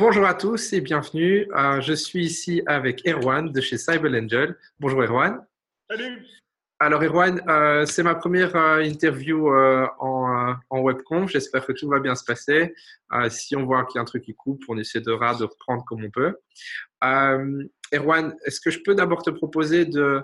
Bonjour à tous et bienvenue. Euh, je suis ici avec Erwan de chez Cyber Angel. Bonjour Erwan. Salut. Alors Erwan, euh, c'est ma première euh, interview en, en webconf. J'espère que tout va bien se passer. si on voit qu'il y a un truc qui coupe, on essaiera de reprendre comme on peut. Erwan, est-ce que je peux d'abord te proposer de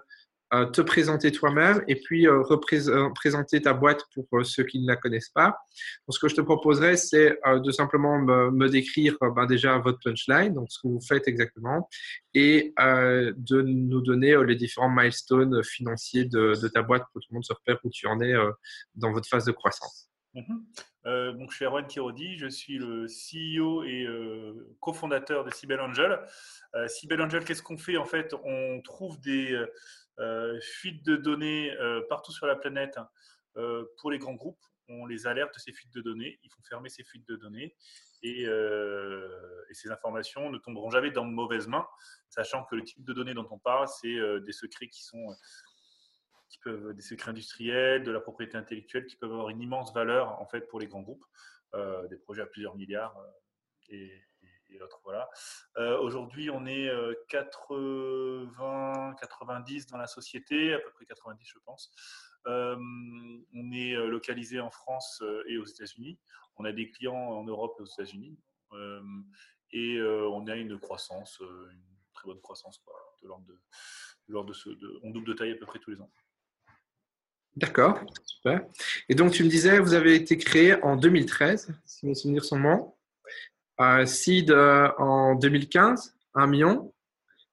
te présenter toi-même et puis euh, représenter ta boîte pour euh, ceux qui ne la connaissent pas. Donc, ce que je te proposerais, c'est de simplement me, décrire ben, déjà votre punchline, donc ce que vous faites exactement, et de nous donner les différents milestones financiers de, ta boîte pour que tout le monde se repère où tu en es dans votre phase de croissance. Mm-hmm. donc, je suis Erwan Kirodi, je suis le CEO et cofondateur de Cybel Angel. Cybel Angel, qu'est-ce qu'on fait? En fait, on trouve des euh, fuite de données euh, partout sur la planète euh, pour les grands groupes. On les alerte de ces fuites de données, ils font fermer ces fuites de données et, ces informations ne tomberont jamais dans de mauvaises mains, sachant que le type de données dont on parle, c'est des secrets qui sont qui peuvent des secrets industriels, de la propriété intellectuelle, qui peuvent avoir une immense valeur en fait pour les grands groupes, des projets à plusieurs milliards et l'autre, voilà. Euh, aujourd'hui, on est 80, euh, 90 dans la société, à peu près 90, je pense. Euh, on est localisé en France et aux États-Unis. On a des clients en Europe et aux États-Unis. et on a une croissance, une très bonne croissance, de l'ordre de, de, on double de taille à peu près tous les ans. D'accord, super. Et donc, tu me disais, vous avez été créé en 2013, si mes souvenirs sont bons. Seed euh, en 2015, 1 million.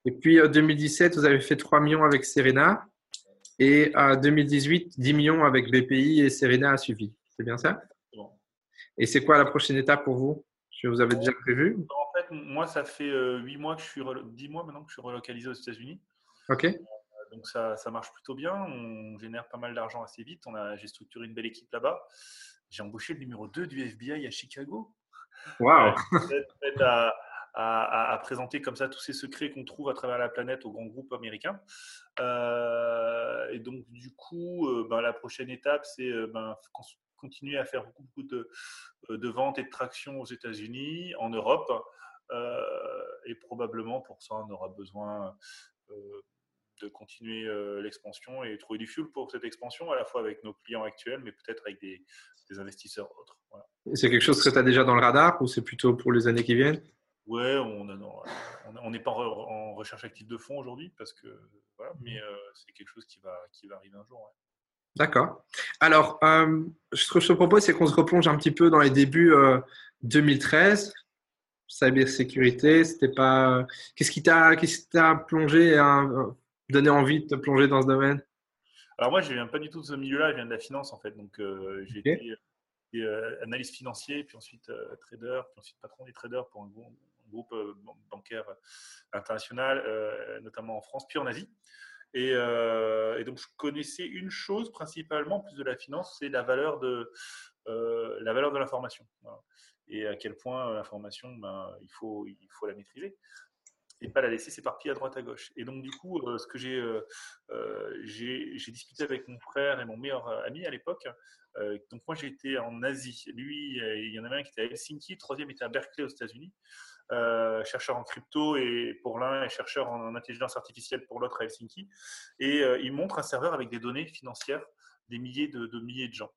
Et puis en 2017, vous avez fait 3 millions avec Serena. Et en 2018, 10 millions avec BPI et Serena a suivi. C'est bien ça? Et c'est quoi la prochaine étape pour vous? Que vous avez déjà prévu En fait, moi, ça fait 8 euh, mois que je suis 10 mois maintenant que je suis relocalisé aux États-Unis. Ok. Euh, donc ça, ça, marche plutôt bien. On génère pas mal d'argent assez vite. J'ai structuré une belle équipe là-bas. J'ai embauché le numéro 2 du FBI à Chicago. Wow. à, à, à, présenter comme ça tous ces secrets qu'on trouve à travers la planète aux grands groupes américains. Euh, et donc, du coup, euh, ben, la prochaine étape, c'est euh, ben, continuer à faire beaucoup, de, ventes et de traction aux États-Unis, en Europe. et probablement pour ça, on aura besoin de continuer l'expansion et trouver du fuel pour cette expansion, à la fois avec nos clients actuels, mais peut-être avec des, des investisseurs autres. C'est quelque chose que tu as déjà dans le radar ou c'est plutôt pour les années qui viennent? Ouais, on n'est pas en recherche active de fonds aujourd'hui parce que voilà, mais euh, c'est quelque chose qui va, qui va arriver un jour. D'accord. Alors, euh, ce que je te propose, c'est qu'on se replonge un petit peu dans les débuts 2013. Euh, Cybersécurité, c'était pas. Qu'est-ce qui t'a, qu'est-ce qui t'a plongé, hein, donné envie de te plonger dans ce domaine? Alors moi, je viens pas du tout de ce milieu-là. Je viens de la finance en fait. Donc, j'ai été euh, analyste financier, puis ensuite euh, trader, puis ensuite patron des traders pour un, groupe euh, bancaire international, notamment en France, puis en Asie. Et, donc, je connaissais une chose principalement, plus de la finance, c'est la valeur de la valeur de l'information. Et à quel point l'information, ben, il, faut, il faut la maîtriser et pas la laisser s'éparpiller à droite à gauche. Et donc, du coup, ce que j'ai, j'ai discuté avec mon frère et mon meilleur ami à l'époque, euh, donc moi j'étais en Asie. Lui, euh, il y en avait un qui était à Helsinki, le troisième était à Berkeley aux États-Unis, euh, chercheur en crypto et pour l'un et chercheur en intelligence artificielle pour l'autre à Helsinki. Et il montre un serveur avec des données financières des milliers de, milliers de gens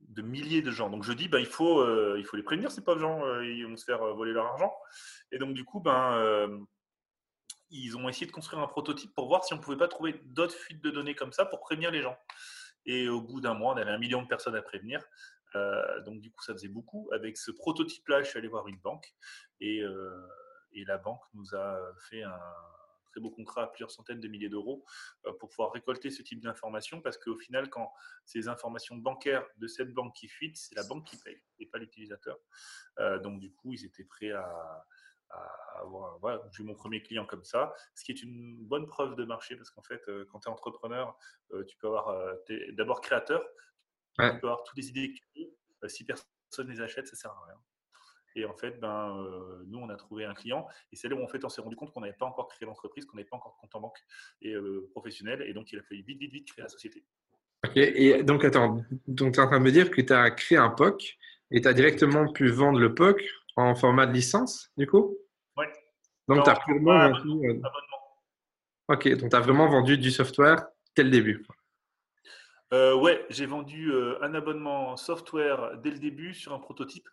de milliers de gens. Donc je dis, ben, il, faut, il faut les prévenir, ces pauvres gens, ils vont se faire voler leur argent. Et donc du coup, ben, ils ont essayé de construire un prototype pour voir si on ne pouvait pas trouver d'autres fuites de données comme ça pour prévenir les gens. Et au bout d'un mois, on avait un million de personnes à prévenir. Euh, donc, du coup, ça faisait beaucoup. Avec ce prototype-là, je suis allé voir une banque et, euh, la banque nous a fait un très beau contrat à plusieurs centaines de milliers d'euros euh, pour pouvoir récolter ce type d'informations parce qu'au final, quand ces informations bancaires de cette banque qui fuitent, c'est la banque qui paye et pas l'utilisateur. donc, du coup, ils étaient prêts à, voilà, j'ai eu mon premier client comme ça, ce qui est une bonne preuve de marché parce qu'en fait, euh, quand tu es entrepreneur, euh, tu peux avoir, euh, d'abord créateur, tu peux avoir toutes les idées que tu veux. si personne les achète, ça sert à rien. Et en fait, ben, nous, on a trouvé un client. Et c'est là où en fait, on s'est rendu compte qu'on n'avait pas encore créé l'entreprise, qu'on n'avait pas encore de compte en banque et professionnel. Et donc, il a fallu vite, vite, vite créer la société. Ok. Et donc, attends, donc tu es en train de me dire que tu as créé un POC et tu as directement pu vendre le POC en format de licence, du coup Donc, tu as purement vendu. Ok, donc tu as vraiment vendu du software dès le début. Euh, ouais, j'ai vendu un abonnement software dès le début sur un prototype.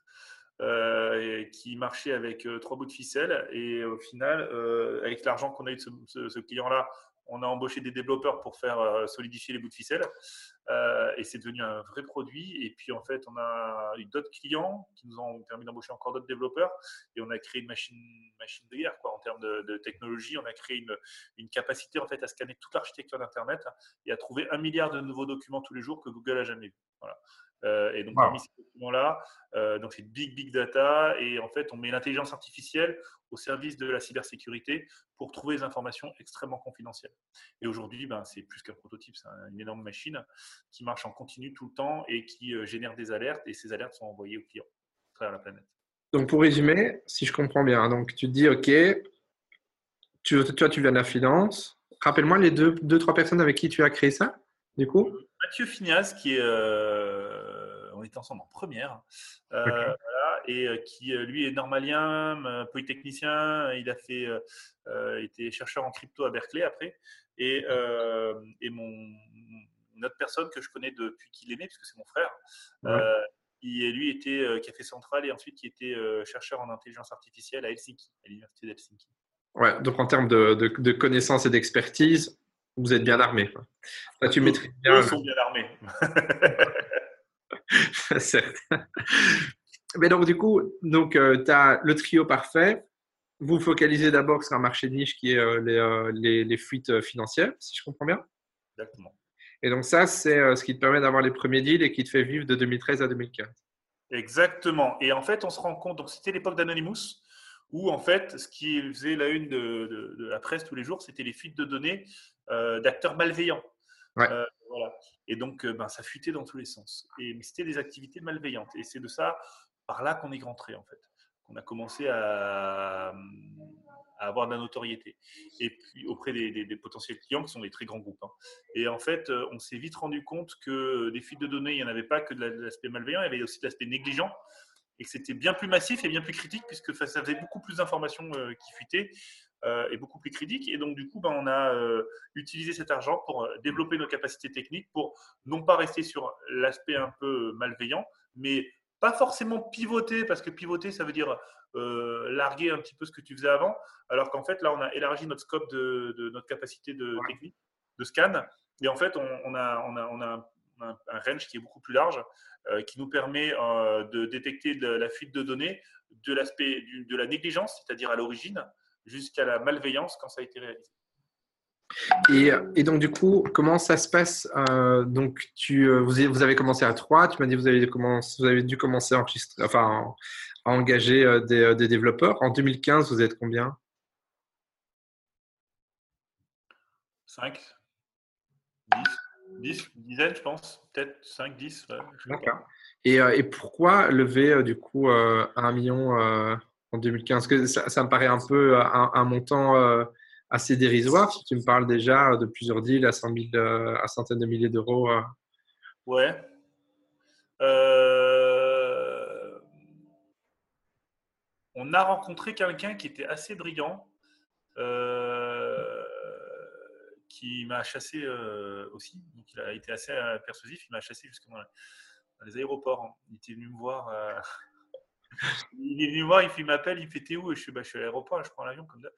Euh, qui marchait avec euh, trois bouts de ficelle. Et au final, euh, avec l'argent qu'on a eu de ce, client-là, on a embauché des développeurs pour faire solidifier les bouts de ficelle. Et c'est devenu un vrai produit. Et puis, en fait, on a eu d'autres clients qui nous ont permis d'embaucher encore d'autres développeurs. Et on a créé une machine, machine de guerre, quoi, en termes de, technologie. On a créé une, une, capacité, en fait, à scanner toute l'architecture d'Internet et à trouver un milliard de nouveaux documents tous les jours que Google a jamais vu. Voilà. Euh, et donc, parmi ces documents-là, euh, donc c'est big, big data. Et en fait, on met l'intelligence artificielle au service de la cybersécurité pour trouver des informations extrêmement confidentielles. Et aujourd'hui, ben, c'est plus qu'un prototype, c'est une énorme machine qui marche en continu tout le temps et qui euh, génère des alertes. Et ces alertes sont envoyées aux clients à travers la planète. Donc, pour résumer, si je comprends bien, donc tu te dis, OK, tu, toi, tu viens de la finance. Rappelle-moi les deux, deux, trois personnes avec qui tu as créé ça, du coup? Mathieu Finias, qui est on était ensemble en première, euh, et euh, qui euh, lui est normalien, polytechnicien, il a fait, était chercheur en crypto à Berkeley après, et, et mon, une autre personne que je connais depuis qu'il est né, puisque c'est mon frère, qui lui était qui a fait centrale et ensuite qui était chercheur en intelligence artificielle à Helsinki, à l'université d'Helsinki. Ouais, donc en termes de, de, connaissances et d'expertise, vous êtes bien armés. tu maîtrises bien. Eux sont bien armés. Certes. Mais donc, du coup, donc, euh, tu as le trio parfait. Vous focalisez d'abord sur un marché niche qui est euh, les, euh, les, les, fuites financières, si je comprends bien. Exactement. Et donc, ça, c'est ce qui te permet d'avoir les premiers deals et qui te fait vivre de 2013 à 2015. Exactement. Et en fait, on se rend compte, donc c'était l'époque d'Anonymous, où en fait, ce qui faisait la une de, de, la presse tous les jours, c'était les fuites de données d'acteurs malveillants. Ouais. voilà. Et donc, euh, ben, ça fuitait dans tous les sens. Et c'était des activités malveillantes. Et c'est de ça, par là, qu'on est rentré, en fait. Qu'on a commencé à, avoir de la notoriété. Et puis, auprès des, potentiels clients, qui sont des très grands groupes. Hein. Et en fait, euh, on s'est vite rendu compte que des fuites de données, il n'y en avait pas que de l'aspect malveillant, il y avait aussi de l'aspect négligent et que c'était bien plus massif et bien plus critique puisque ça faisait beaucoup plus d'informations euh, qui fuitaient euh, est beaucoup plus critique. Et donc, du coup, ben, on a euh, utilisé cet argent pour euh, développer nos capacités techniques, pour non pas rester sur l'aspect un peu malveillant, mais pas forcément pivoter, parce que pivoter, ça veut dire larguer un petit peu ce que tu faisais avant, alors qu'en fait, là, on a élargi notre scope de, notre capacité de technique, de scan. Et en fait, on, a, on, a, on a un, range qui est beaucoup plus large, qui nous permet de détecter la fuite de données de l'aspect de la négligence, c'est-à-dire à l'origine, jusqu'à la malveillance quand ça a été réalisé. Et, et, donc, du coup, comment ça se passe euh, Donc, tu, euh, vous, vous, avez commencé à trois. Tu m'as dit que vous avez, vous avez dû commencer à, enregistrer, enfin, à engager euh, des, des, développeurs. En 2015, vous êtes combien? 5, 10, 10, une dizaine, je pense. Peut-être 5, 10. D'accord. Et, et, pourquoi lever, du coup, un million en 2015 que ça, me paraît un peu euh, un, montant euh, assez dérisoire. Si tu me parles déjà de plusieurs deals à, 100 000, euh, à centaines de milliers d'euros. Ouais. On a rencontré quelqu'un qui était assez brillant, qui m'a chassé aussi. Donc, il a été assez persuasif. Il m'a chassé jusqu'à dans les aéroports. Il était venu me voir il est venu voir, il, m'appelle, il fait T'es où? Et je suis, bah, je suis à l'aéroport, je prends l'avion comme d'hab.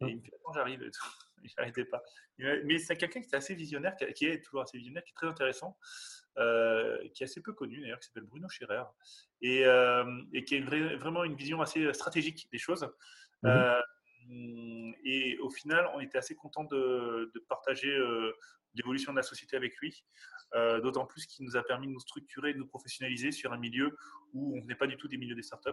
Et il me fait Attends, j'arrive. Il n'arrêtait pas. Mais c'est quelqu'un qui est assez visionnaire, qui est toujours assez visionnaire, qui est très intéressant, euh, qui est assez peu connu d'ailleurs, qui s'appelle Bruno Scherer, et, euh, et qui a vraiment une vision assez stratégique des choses. Euh, et au final, on était assez content de, de partager l'évolution de la société avec lui. Euh, d'autant plus qu'il nous a permis de nous structurer, de nous professionnaliser sur un milieu où on n'est pas du tout des milieux des startups.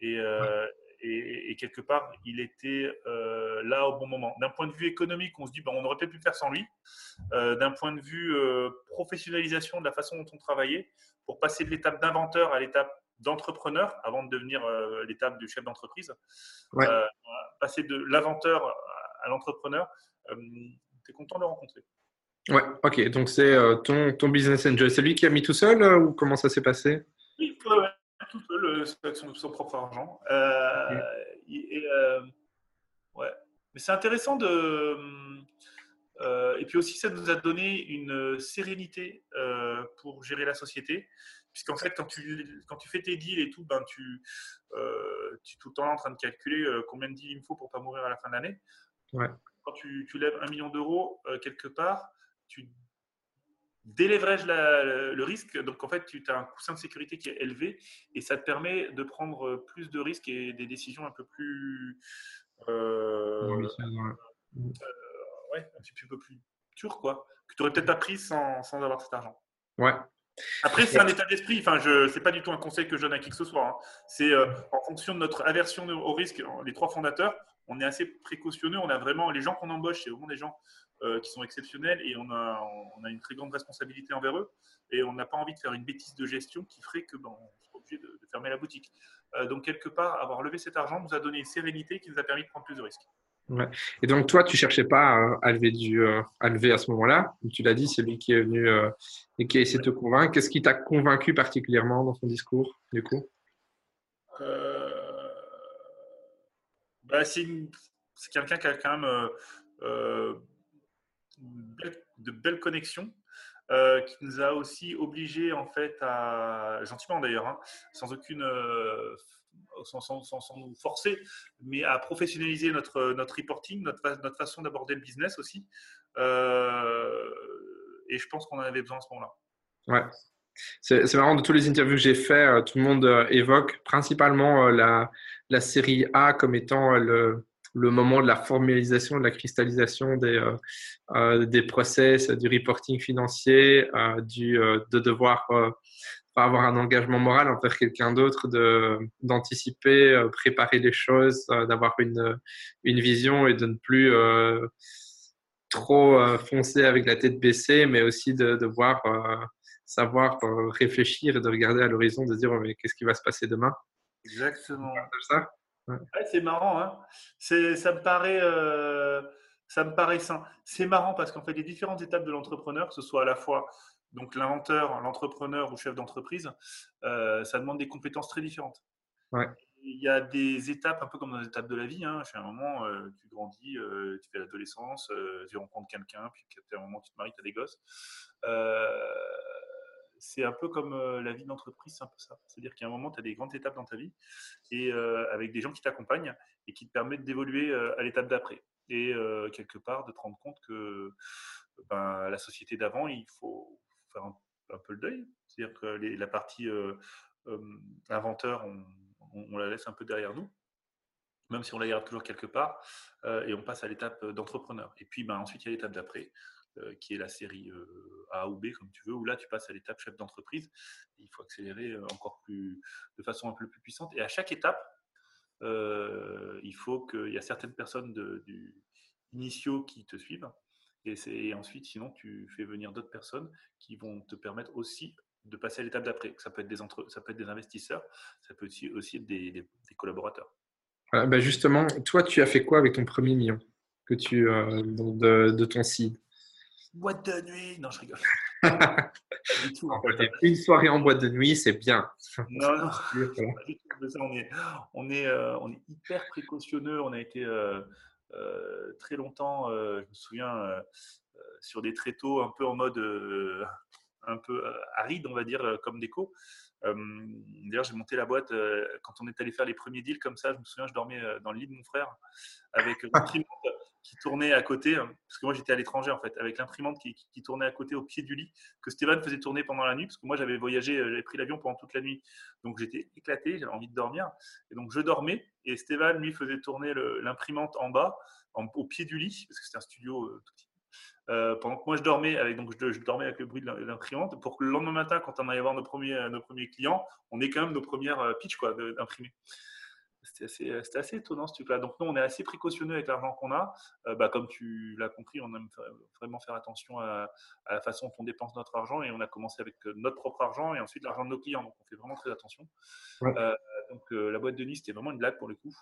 Et, euh, et, quelque part, il était euh, là au bon moment. D'un point de vue économique, on se dit ben, on aurait peut-être pu faire sans lui. D'un point de vue professionnalisation de la façon dont on travaillait, pour passer de l'étape d'inventeur à l'étape d'entrepreneur, avant de devenir l'étape du chef d'entreprise, passer de l'inventeur à l'entrepreneur, tu es content de le rencontrer. Ouais, ok. Donc, c'est euh, ton, ton business angel. C'est lui qui a mis tout seul euh, ou comment ça s'est passé? Oui, tout seul, euh, avec son, son, propre argent. Et, Ouais. Mais c'est intéressant de. Et puis aussi, ça nous a donné une sérénité pour gérer la société. Puisqu'en fait, quand tu, quand tu fais tes deals et tout, ben, tu, tu es tout le temps en train de calculer combien de deals il me faut pour pas mourir à la fin de l'année. Ouais. Quand tu, tu, lèves un million d'euros quelque part, tu délèverais le risque? Donc, en fait, tu as un coussin de sécurité qui est élevé et ça te permet de prendre plus de risques et des décisions un peu plus. Euh, ouais, un petit peu plus dur, quoi, que tu n'aurais peut-être pas pris sans, sans, avoir cet argent. Ouais. Après, c'est un état d'esprit. Enfin, je c'est pas du tout un conseil que je donne à qui que ce soit. Hein. C'est euh, en fonction de notre aversion au risque. Les trois fondateurs, on est assez précautionneux. On a vraiment les gens qu'on embauche, c'est vraiment des gens euh, qui sont exceptionnels et on a, on a une très grande responsabilité envers eux. Et on n'a pas envie de faire une bêtise de gestion qui ferait que ben, on obligé de, fermer la boutique. Euh, donc quelque part, avoir levé cet argent nous a donné une sérénité qui nous a permis de prendre plus de risques. Et donc, toi, tu cherchais pas à, lever, du, euh, à lever à ce moment-là? Tu l'as dit, c'est lui qui est venu euh, et qui a essayé de te convaincre. Qu'est-ce qui t'a convaincu particulièrement dans son discours, du coup? Bah, C'est quelqu'un qui a quand même euh, de belles connexions. qui nous a aussi obligés, en fait, à, gentiment d'ailleurs, hein, sans aucune sans, sans, nous forcer, mais à professionnaliser notre, notre reporting, notre, notre façon d'aborder le business aussi. Euh, et je pense qu'on en avait besoin à ce moment-là. Ouais. C'est marrant, de tous les interviews que j'ai fait, euh, tout le monde euh, évoque principalement la, la série A comme étant le, le moment de la formalisation, de la cristallisation des, des process, du reporting financier, du, de devoir avoir un engagement moral envers quelqu'un d'autre, d'anticiper, euh, préparer les choses, euh, d'avoir une, une vision et de ne plus euh, trop foncer avec la tête baissée, mais aussi de devoir savoir réfléchir et de regarder à l'horizon, de dire mais qu'est-ce qui va se passer demain? Exactement. Ça? C'est marrant, hein ça me paraît ça me paraît sain. C'est marrant parce qu'en fait, les différentes étapes de l'entrepreneur, que ce soit à la fois donc l'inventeur, l'entrepreneur ou chef d'entreprise, euh, ça demande des compétences très différentes. Il y a des étapes, un peu comme dans les étapes de la vie. Hein. À un moment, euh, tu grandis, euh, tu fais l'adolescence, tu rencontres quelqu'un, puis à un moment, tu te maries, tu as des gosses. C'est un peu comme la vie d'entreprise, c'est un peu ça. C'est-à-dire qu'à un moment, tu as des grandes étapes dans ta vie et avec des gens qui t'accompagnent et qui te permettent d'évoluer à l'étape d'après. Et quelque part, de te rendre compte que ben, la société d'avant, il faut, faire un, peu le deuil. C'est-à-dire que la partie euh, euh, inventeur, on, la laisse un peu derrière nous, même si on la garde toujours quelque part, euh, et on passe à l'étape d'entrepreneur. Et puis ben, ensuite, il y a l'étape d'après, qui est la série A ou B, comme tu veux, où là, tu passes à l'étape chef d'entreprise. Il faut accélérer encore plus, de façon un peu plus puissante. Et à chaque étape, il faut qu'il y a certaines personnes initiaux qui te suivent et, ensuite, sinon, tu fais venir d'autres personnes qui vont te permettre aussi de passer à l'étape d'après. Ça, peut être des ça peut être des investisseurs, ça peut aussi, être des, collaborateurs. Bah, justement, toi, tu as fait quoi avec ton premier million que tu, euh, de, de, ton seed? Boîte de nuit Non, je rigole. Une soirée en boîte de nuit, c'est bien. Non, non. on, est, on, est, euh, on est hyper précautionneux. On a été. Euh, euh, très longtemps, euh, je me souviens, sur des tréteaux un peu en mode un peu aride, on va dire, comme déco. D'ailleurs, j'ai monté la boîte quand on est allé faire les premiers deals comme ça. Je me souviens, je dormais dans le lit de mon frère avec l'imprimante qui tournait à côté, parce que moi j'étais à l'étranger en fait, avec l'imprimante qui, tournait à côté au pied du lit, que Stéphane faisait tourner pendant la nuit, parce que moi j'avais voyagé, j'avais pris l'avion pendant toute la nuit. Donc j'étais éclaté, j'avais envie de dormir. Et donc je dormais, et Stéphane lui faisait tourner l'imprimante en bas, au pied du lit, parce que c'était un studio tout petit. Euh, pendant que moi je dormais donc je, dormais avec le bruit de l'imprimante pour que le lendemain matin quand on allait voir nos premiers nos premiers clients on ait quand même nos premières euh, pitches quoi d'imprimer c'était assez, euh, assez, étonnant ce truc-là. Donc nous, on est assez précautionneux avec l'argent qu'on a. Euh, bah, comme tu l'as compris, on aime vraiment faire attention à, la façon dont on dépense notre argent et on a commencé avec euh, notre propre argent et ensuite l'argent de nos clients. Donc on fait vraiment très attention. donc la boîte de nuit, c'était vraiment une blague pour le coup.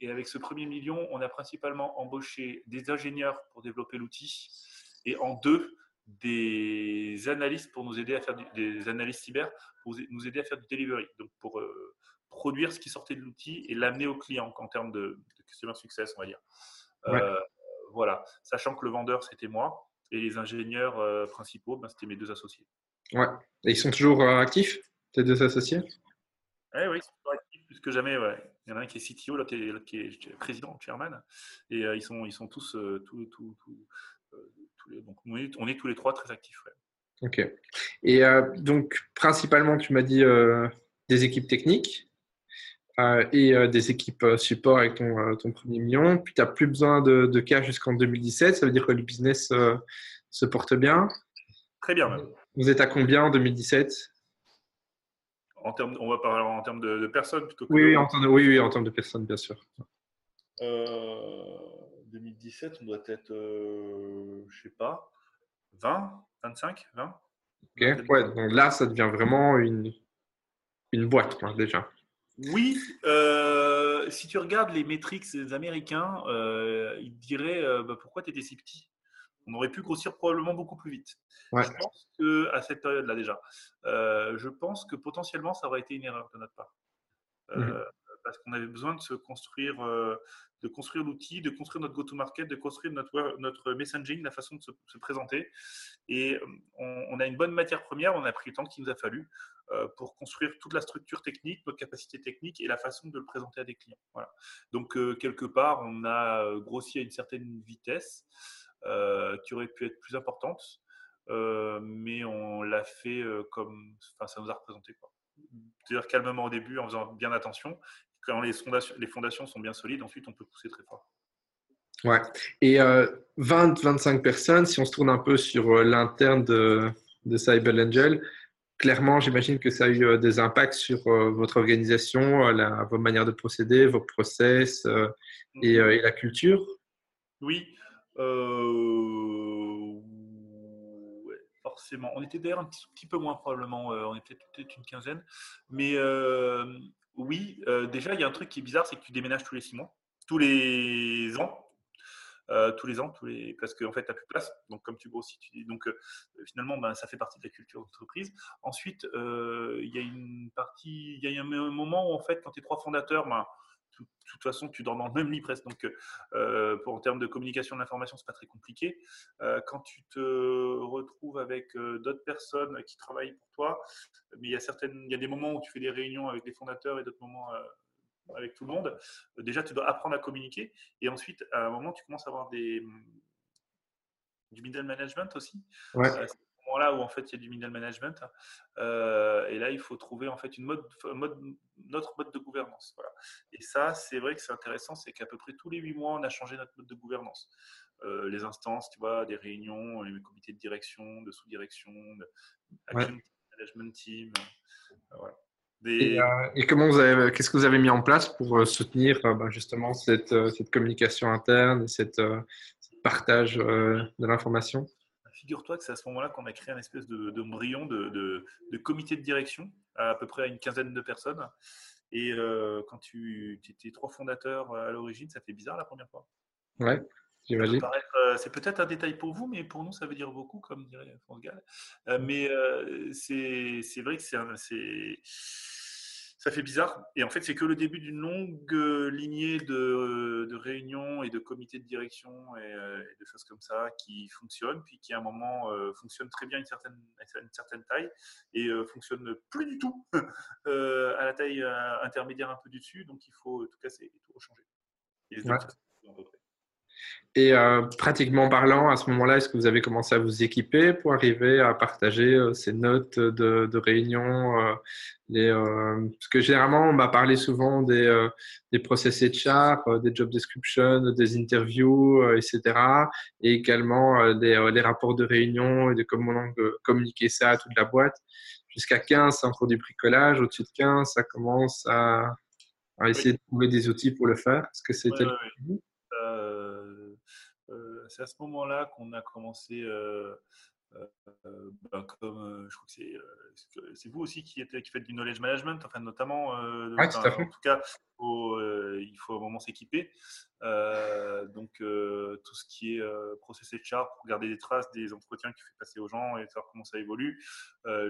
et avec ce premier million, on a principalement embauché des ingénieurs pour développer l'outil et en deux, des analystes pour nous aider à faire des analystes cyber pour nous aider à faire du delivery. Donc pour produire ce qui sortait de l'outil et l'amener au client en termes de, customer success, on va dire. Euh, voilà, sachant que le vendeur, c'était moi, et les ingénieurs euh, principaux, ben, c'était mes deux associés. Ouais, et ils sont toujours actifs, tes deux associés? Eh oui, ils sont toujours actifs plus que jamais. Ouais. Il y en a un qui est CTO, l'autre qui, est président, chairman, et ils, sont, ils sont tous, tous, tous, donc on est, on est, tous les trois très actifs. Ok. Et donc, principalement, tu m'as dit des équipes techniques. Euh, et euh, des équipes euh, support avec ton, ton premier million. Puis tu n'as plus besoin de, de cash jusqu'en 2017. Ça veut dire que le business se porte bien. Très bien. Même. Vous êtes à combien en 2017 en termes, On va parler en termes de, personnes plutôt que oui, oui, en termes de, oui, oui, en termes de personnes, bien sûr. 2017, on doit être, je ne sais pas, 20, 25, 20 Ok, ouais, donc là, ça devient vraiment une, une boîte, déjà. Oui, euh, si tu regardes les métriques des Américains, euh, ils te diraient euh, bah, pourquoi tu étais si petit? On aurait pu grossir probablement beaucoup plus vite. Je pense que à cette période-là déjà, je pense que potentiellement ça aurait été une erreur de notre part. Mmh parce qu'on avait besoin de se construire, de construire l'outil, de construire notre go-to-market, de construire notre, messaging, la façon de se, présenter. Et on, on, a une bonne matière première, on a pris le temps qu'il nous a fallu. Euh, pour construire toute la structure technique, notre capacité technique et la façon de le présenter à des clients. Voilà. Donc, euh, quelque part, on a euh, grossi à une certaine vitesse qui aurait pu être plus importante, mais on l'a fait comme enfin, ça nous a représenté. C'est-à-dire calmement au début, en faisant bien attention. Quand les fondations, les fondations sont bien solides, ensuite, on peut pousser très fort. Ouais. Et 20-25 personnes, si on se tourne un peu sur l'interne de, de Cyber Angel, clairement, j'imagine que ça a eu euh, des impacts sur euh, votre organisation, euh, vos manières de procéder, vos process et, la culture? Oui, forcément. On était d'ailleurs un petit, peu moins probablement, on était peut-être une quinzaine. Mais oui, déjà, il y a un truc qui est bizarre, c'est que tu déménages tous les six mois, tous les ans. Euh, tous les ans, tous les... parce qu'en fait, tu n'as plus de place. Donc, comme tu grossis, tu... donc euh, finalement, ben, ça fait partie de la culture d'entreprise. Ensuite, euh, il y a une partie, il y a un moment où, en fait, quand tu es trois fondateurs, ben, de toute façon, tu dors dans le même lit presque. Donc, pour, en termes de communication d'information, c'est pas très compliqué. quand tu te retrouves avec d'autres personnes qui travaillent pour toi, mais il y a certaines, il y a des moments où tu fais des réunions avec les fondateurs et d'autres moments avec tout le monde, euh, déjà tu dois apprendre à communiquer. Et ensuite, à un moment, tu commences à avoir des, du middle management aussi. Ouais. Euh, moment-là où en fait il y a du middle management. Euh, et là, il faut trouver en fait une mode, mode, notre mode de gouvernance. Voilà. Et ça, c'est vrai que c'est intéressant, c'est qu'à peu près tous les huit mois, on a changé notre mode de gouvernance. les instances, tu vois, des réunions, les comités de direction, de sous-direction, de management team. voilà. Euh, et, comment vous avez, qu'est-ce que vous avez mis en place pour euh, soutenir euh, bah, justement cette, cette, communication interne, cette, ce partage de l'information? Figure-toi que c'est à ce moment-là qu'on a créé un espèce de, de de, de, comité de direction, à, peu près à une quinzaine de personnes. Et quand tu, étais trois fondateurs à l'origine, ça fait bizarre la première fois. Ouais, j'imagine. C'est peut-être un détail pour vous, mais pour nous, ça veut dire beaucoup, comme dirait France Gall. mais c'est vrai que c'est ça fait bizarre. Et en fait, c'est que le début d'une longue euh, lignée de, de, réunions et de comités de direction et, euh, de choses comme ça qui fonctionnent, puis qui à un moment euh, fonctionnent très bien à une certaine, une certaine taille et euh, fonctionnent plus du tout à la taille intermédiaire un peu du dessus. Donc il faut tout casser et tout changer. Et et euh, pratiquement parlant, à ce moment-là, est-ce que vous avez commencé à vous équiper pour arriver à partager euh, ces notes de, de réunion euh, les, Parce que généralement, on m'a parlé souvent des, des process HR, des job descriptions, des interviews, etc. Et également des, les rapports de réunion et de comment communiquer ça à toute la boîte. Jusqu'à 15, c'est encore du bricolage. Au-dessus de 15, ça commence à, à essayer de trouver des outils pour le faire. Est-ce que c'était c'est à ce moment-là qu'on a commencé euh, euh, ben, comme euh, je crois que c'est vous aussi qui, êtes, qui faites du knowledge management, enfin, notamment. en tout cas, il faut un moment s'équiper. donc, tout ce qui est process HR pour garder des traces des entretiens que tu fais passer aux gens et savoir comment ça évolue,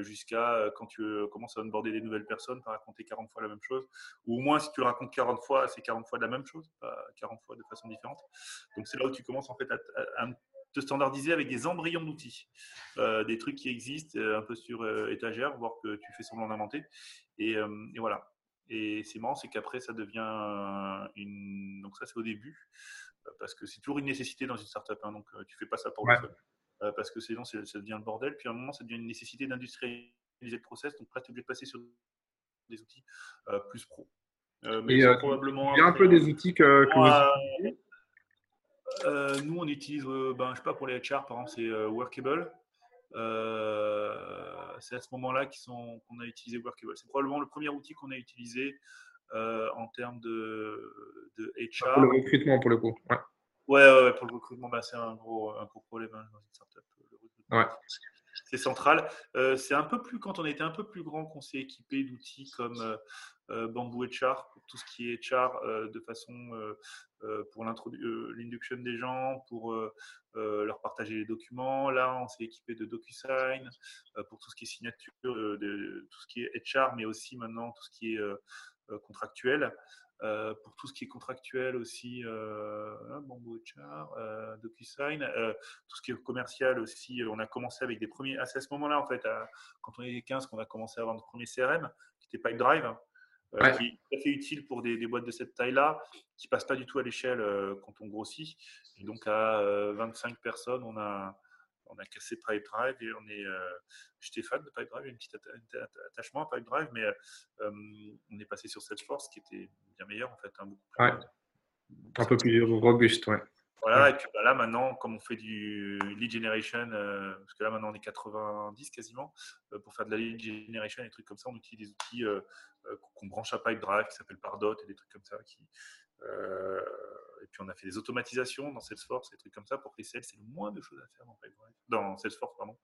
jusqu'à quand tu commences à onboarder des nouvelles personnes, par raconter 40 fois la même chose. Ou au moins, si tu racontes 40 fois, c'est 40 fois de la même chose, pas 40 fois de façon différente. Donc, c'est là où tu commences en fait à, à, à standardiser avec des embryons d'outils, euh, des trucs qui existent euh, un peu sur euh, étagère, voire que tu fais semblant d'inventer. Et, voilà. Et c'est marrant, c'est qu'après, ça devient une. Donc, ça, c'est au début, parce que c'est toujours une nécessité dans une startup. Hein, donc, tu fais pas ça pour le fun. parce que sinon, ça devient le bordel. Puis à un moment, ça devient une nécessité d'industrialiser le process. Donc, là, tu es obligé de passer sur des outils plus pro. mais probablement. Il y a un peu des outils que, que euh, nous, on utilise, euh, ben, je sais pas, pour les HR, par exemple, c'est euh, Workable. c'est à ce moment-là qu'on a utilisé Workable. C'est probablement le premier outil qu'on a utilisé en termes de, de, HR. Pour le recrutement, pour le coup. Ouais, ouais, ouais pour le recrutement, ben, c'est un gros, un gros problème hein, dans une startup. Ouais c'est central. Euh, c'est un peu plus quand on était un peu plus grand qu'on s'est équipé d'outils comme euh, euh, Bamboo HR pour tout ce qui est HR de façon pour l'induction des gens, pour leur partager les documents. Là, on s'est équipé de DocuSign pour tout ce qui est signature, tout ce qui est HR, mais aussi maintenant tout ce qui est contractuel. Euh, pour tout ce qui est contractuel aussi, euh, hein, Bamboo euh, DocuSign, euh, tout ce qui est commercial aussi. On a commencé avec des premiers. c'est à ce moment-là, en fait, quand on était 15, qu'on a commencé à avoir notre premier CRM, qui était PipeDrive, hein, qui est tout à fait utile pour des, des boîtes de cette taille-là, qui ne passe pas du tout à l'échelle quand on grossit. Et donc, à 25 personnes, on a on a cassé Pipedrive et on est. Euh, J'étais fan de Pipedrive, a un petit attachement à Pipedrive, mais euh, on est passé sur Salesforce qui était bien meilleur en fait. Hein, un peu plus robuste, ouais. Voilà, et puis bah, là maintenant, comme on fait du lead generation, euh, parce que là maintenant on est 90 quasiment, pour faire de la lead generation et des trucs comme ça, on utilise des outils qu'on branche à Pipedrive qui s'appellent Pardot et des trucs comme ça qui, et puis on a fait des automatisations dans Salesforce, des trucs comme ça pour que les sales aient le moins de choses à faire dans, Salesforce. Pardon.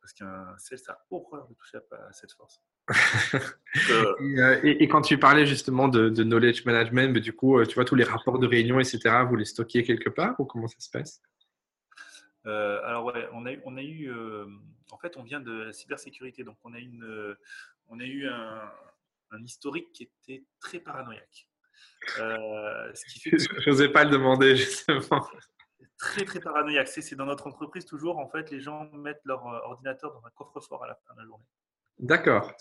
Parce qu'un sales a horreur de toucher à Salesforce. Euh, euh, et, quand tu parlais justement de, knowledge management, mais du coup, euh, tu vois, tous les rapports de réunion, etc., vous les stockez quelque part ou comment ça se passe? Alors ouais, on a, on a eu, en fait, on vient de la cybersécurité, donc on a, une, on a eu un, un historique qui était très paranoïaque. Euh, ce qui fait Je n'osais pas le demander, justement. Très, très paranoïaque. C'est dans notre entreprise, toujours, en fait, les gens mettent leur euh, ordinateur dans un coffre-fort à la fin de la journée. D'accord.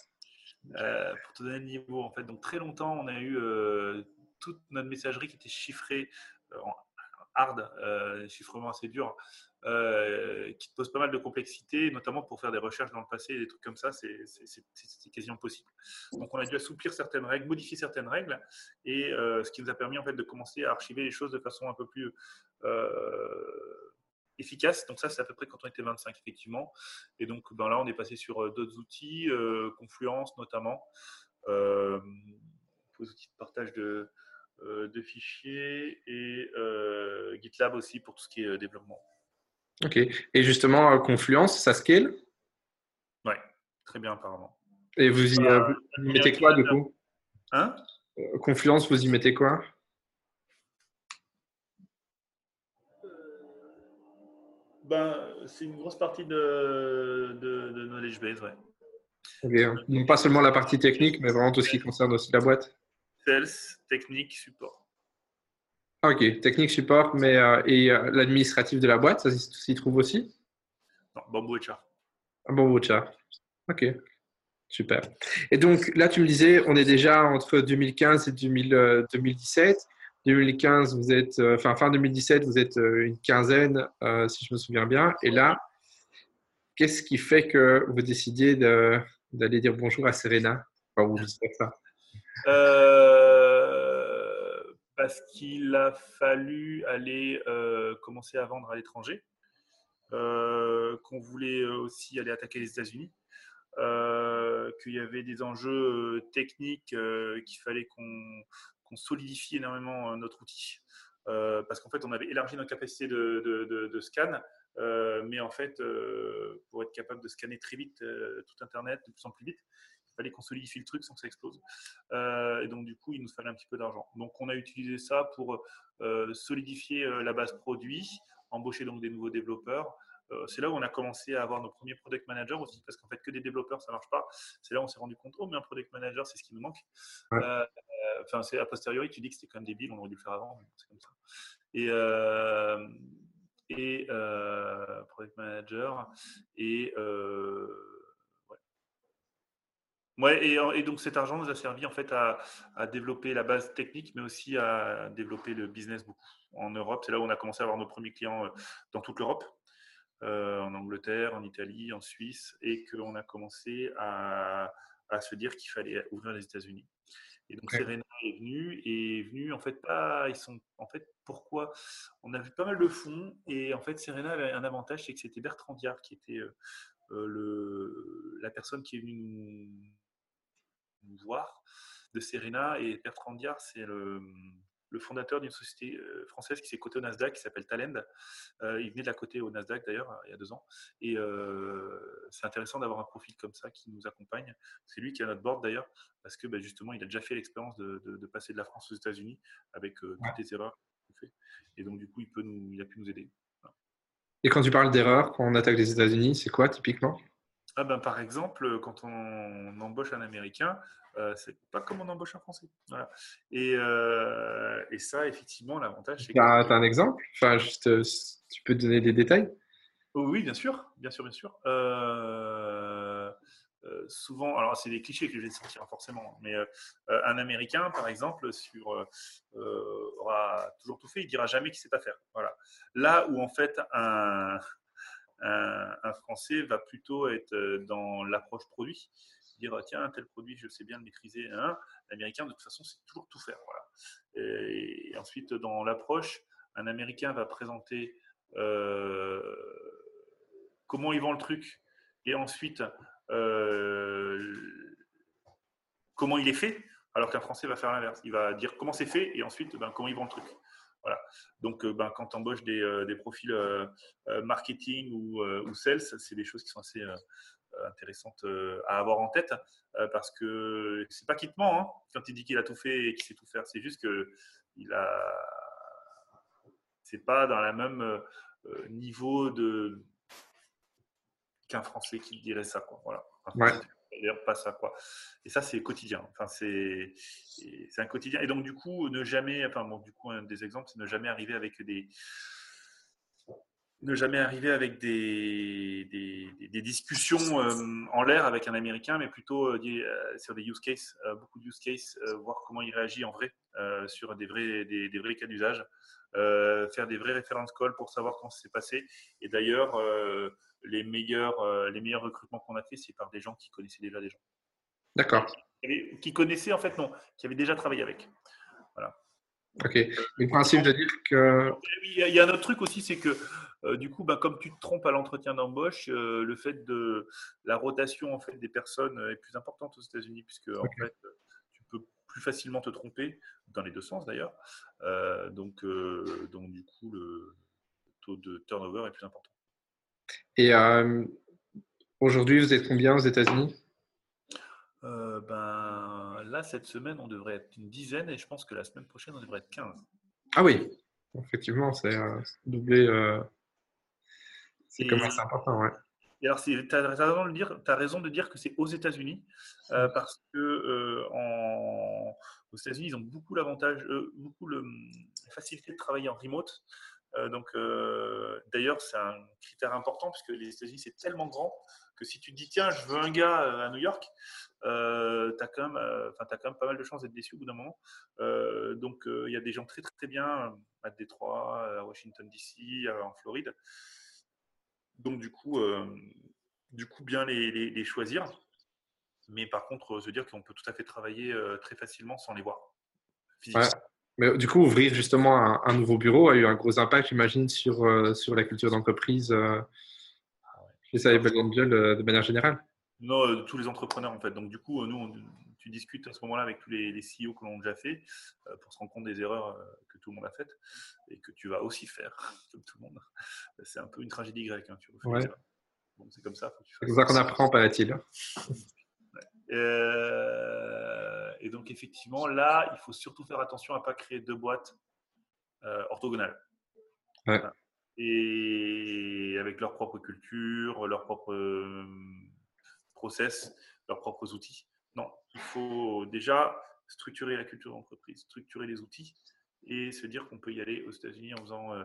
Euh, pour te donner le niveau, en fait. Donc, très longtemps, on a eu toute notre messagerie qui était chiffrée en hard, chiffrement assez dur, euh, qui te pose pas mal de complexité, notamment pour faire des recherches dans le passé et des trucs comme ça, c'est quasiment possible. Donc on a dû assouplir certaines règles, modifier certaines règles, et euh, ce qui nous a permis en fait de commencer à archiver les choses de façon un peu plus euh, efficace. Donc ça, c'est à peu près quand on était 25 effectivement. Et donc ben là, on est passé sur d'autres outils, Confluence notamment, euh, outils de partage de, de fichiers et GitLab aussi pour tout ce qui est développement. Ok. Et justement, euh, Confluence, ça scale? Oui, très bien apparemment. Et vous y, euh, mettez quoi du coup? Hein? Euh, Confluence, vous y mettez quoi? Ben, C'est une grosse partie de, de, Knowledge Base, ouais. Donc pas seulement la partie technique, mais vraiment tout ce qui concerne aussi la boîte Sales, technique, support. Ah, ok, technique support, mais euh, et euh, l'administratif de la boîte, ça s'y trouve aussi? Non, Bamboo HR. Ah, Bamboo HR. Ok, super. Et donc là, tu me disais, on est déjà entre 2015 et 2017. 2015, euh, vous êtes, enfin fin 2017, vous êtes une quinzaine, si je me souviens bien. Et là, qu'est-ce qui fait que vous décidiez d'aller dire bonjour à Serena? Enfin, vous dites ça. Parce qu'il a fallu aller euh, commencer à vendre à l'étranger, euh, qu'on voulait euh, aussi aller attaquer les États-Unis, qu'il y avait des enjeux techniques, qu'il fallait qu'on solidifie énormément notre outil. parce qu'en fait, on avait élargi nos capacités de, scan, mais en fait, pour être capable de scanner très vite tout Internet, de plus en plus vite, fallait qu'on solidifie le truc sans que ça explose. et donc, du coup, il nous fallait un petit peu d'argent. Donc, on a utilisé ça pour solidifier la base produit, embaucher donc des nouveaux développeurs, euh, c'est là où on a commencé à avoir nos premiers product managers aussi, parce qu'en fait, que des développeurs, ça marche pas. C'est là où on s'est rendu compte, oh, mais un product manager, c'est ce qui nous manque. Euh, enfin, c'est a posteriori, tu dis que c'était quand même débile, on aurait dû le faire avant, c'est comme ça. Et, euh, et product manager, et Ouais, et, donc cet argent nous a servi en fait à, à, développer la base technique, mais aussi à développer le business beaucoup en Europe. C'est là où on a commencé à avoir nos premiers clients dans toute l'Europe. Euh, en Angleterre, en Italie, en Suisse, et qu'on a commencé à, se dire qu'il fallait ouvrir les États-Unis. Et donc Serena est venue et est venue en fait pas. Ils sont en fait pourquoi? On a vu pas mal de fonds et en fait Serena avait un avantage, c'est que c'était Bertrand Diard qui était euh, euh, le, la personne qui est venue nous voir de Serena et Bertrand c'est le fondateur d'une société euh, française qui s'est cotée au Nasdaq, qui s'appelle Talend. Euh, il venait de la côté au Nasdaq d'ailleurs, il y a deux ans. Et euh, c'est intéressant d'avoir un profil comme ça qui nous accompagne. C'est lui qui à notre board d'ailleurs, parce que bah, justement, il a déjà fait l'expérience de, passer de la France aux États-Unis avec toutes les erreurs qu'il fait. Et donc, du coup, il, peut nous, il a pu nous aider. Et quand tu parles d'erreurs, quand on attaque les États-Unis, c'est quoi typiquement? Ah ben, par exemple, quand on embauche un Américain, euh, c'est pas comme on embauche un Français. Voilà. Et, euh, et ça, effectivement, l'avantage, c'est que. Tu as un exemple? Enfin, juste, euh, Tu peux donner des détails? Oh Oui, bien sûr. Bien sûr, bien sûr. souvent, alors c'est des clichés que je vais sortir forcément, mais un Américain, par exemple, sur, aura toujours tout fait, il dira jamais qu'il sait pas faire. Voilà. Là où en fait un, un, Français va plutôt être dans l'approche produit, dire tiens, tel produit, je sais bien le maîtriser. Hein. L'américain, de toute façon, c'est toujours tout faire. Et, ensuite, dans l'approche, un américain va présenter euh, comment il vend le truc et ensuite euh, comment il est fait, alors qu'un Français va faire l'inverse. Il va dire comment c'est fait et ensuite ben, comment il vend le truc. Voilà. Donc, euh, ben, quand tu embauches des, des profils marketing ou, ou sales, c'est des choses qui sont assez intéressante euh, à avoir en tête euh, parce que c'est pas qu'il te ment hein, quand il dit qu'il a tout fait et qu'il sait tout faire. C'est juste que il a, c'est pas dans le même euh, niveau de qu'un Français qui dirait ça. Quoi. Voilà. D'ailleurs, pas ça. Quoi? Et ça, c'est quotidien. Enfin, c'est, un quotidien. Et donc, du coup, ne jamais, enfin, bon, du coup, un des exemples, c'est ne jamais arriver avec des, ne jamais arriver avec des, des, discussions euh, en l'air avec un Américain, mais plutôt euh, euh, sur des use cases, beaucoup de use cases, voir comment il réagit en vrai sur des vrais, des, vrais cas d'usage, faire des vrais reference calls pour savoir comment ça s'est passé. Et d'ailleurs, les, meilleurs, les meilleurs recrutements qu'on a fait, c'est par des gens qui connaissaient déjà des gens. D'accord. Qui connaissaient, en fait, non, qui avaient déjà travaillé avec. Voilà. Ok. Le principe de dire que. Il y a un autre truc aussi, c'est que euh, du coup, bah, comme tu te trompes à l'entretien d'embauche, euh, le fait de la rotation en fait des personnes est plus importante aux États-Unis puisque en fait, tu peux plus facilement te tromper dans les deux sens d'ailleurs. Euh, donc, donc du coup, le taux de turnover est plus important. Et aujourd'hui, vous êtes combien aux États-Unis? Ben, là, cette semaine, on devrait être une dizaine et je pense que la semaine prochaine, on devrait être 15. Ah oui, effectivement, c'est doublé c'est comme ça important, ouais. Et alors, tu as, raison de dire, as raison de dire que c'est aux États-Unis, euh, parce que euh, en, aux États-Unis, ils ont beaucoup l'avantage, euh, beaucoup le, la facilité de travailler en remote. Donc, d'ailleurs, c'est un critère important, puisque les États-Unis, c'est tellement grand que si tu te dis, tiens, je veux un gars à New York, tu as, quand même, pas mal de chances d'être déçu au bout d'un moment. donc, il y a des gens très, très, bien à Détroit, à Washington, D.C., en Floride. Donc, du coup, euh, du coup bien les, choisir. Mais par contre, se dire qu'on peut tout à fait travailler euh, très facilement sans les voir. Mais du coup, ouvrir justement un, nouveau bureau a eu un gros impact, j'imagine, sur, euh, sur la culture d'entreprise euh, chez ça de manière générale. Non, tous les entrepreneurs en fait. Donc du coup, nous, tu discutes à ce moment-là avec tous les, les CEO que l'on a déjà fait euh, pour se rendre compte des erreurs euh, que tout le monde a faites et que tu vas aussi faire, comme tout le monde. C'est un peu une tragédie grecque. Hein, tu ouais. c'est comme ça. C'est comme ça qu'on apprend, paraît-il. Euh, et donc, effectivement, là, il faut surtout faire attention à ne pas créer deux boîtes orthogonales. Ouais. Et avec leur propre culture, leur propre process, leurs propres outils. Non, il faut déjà structurer la culture d'entreprise, structurer les outils et se dire qu'on peut y aller aux États-Unis en faisant, euh,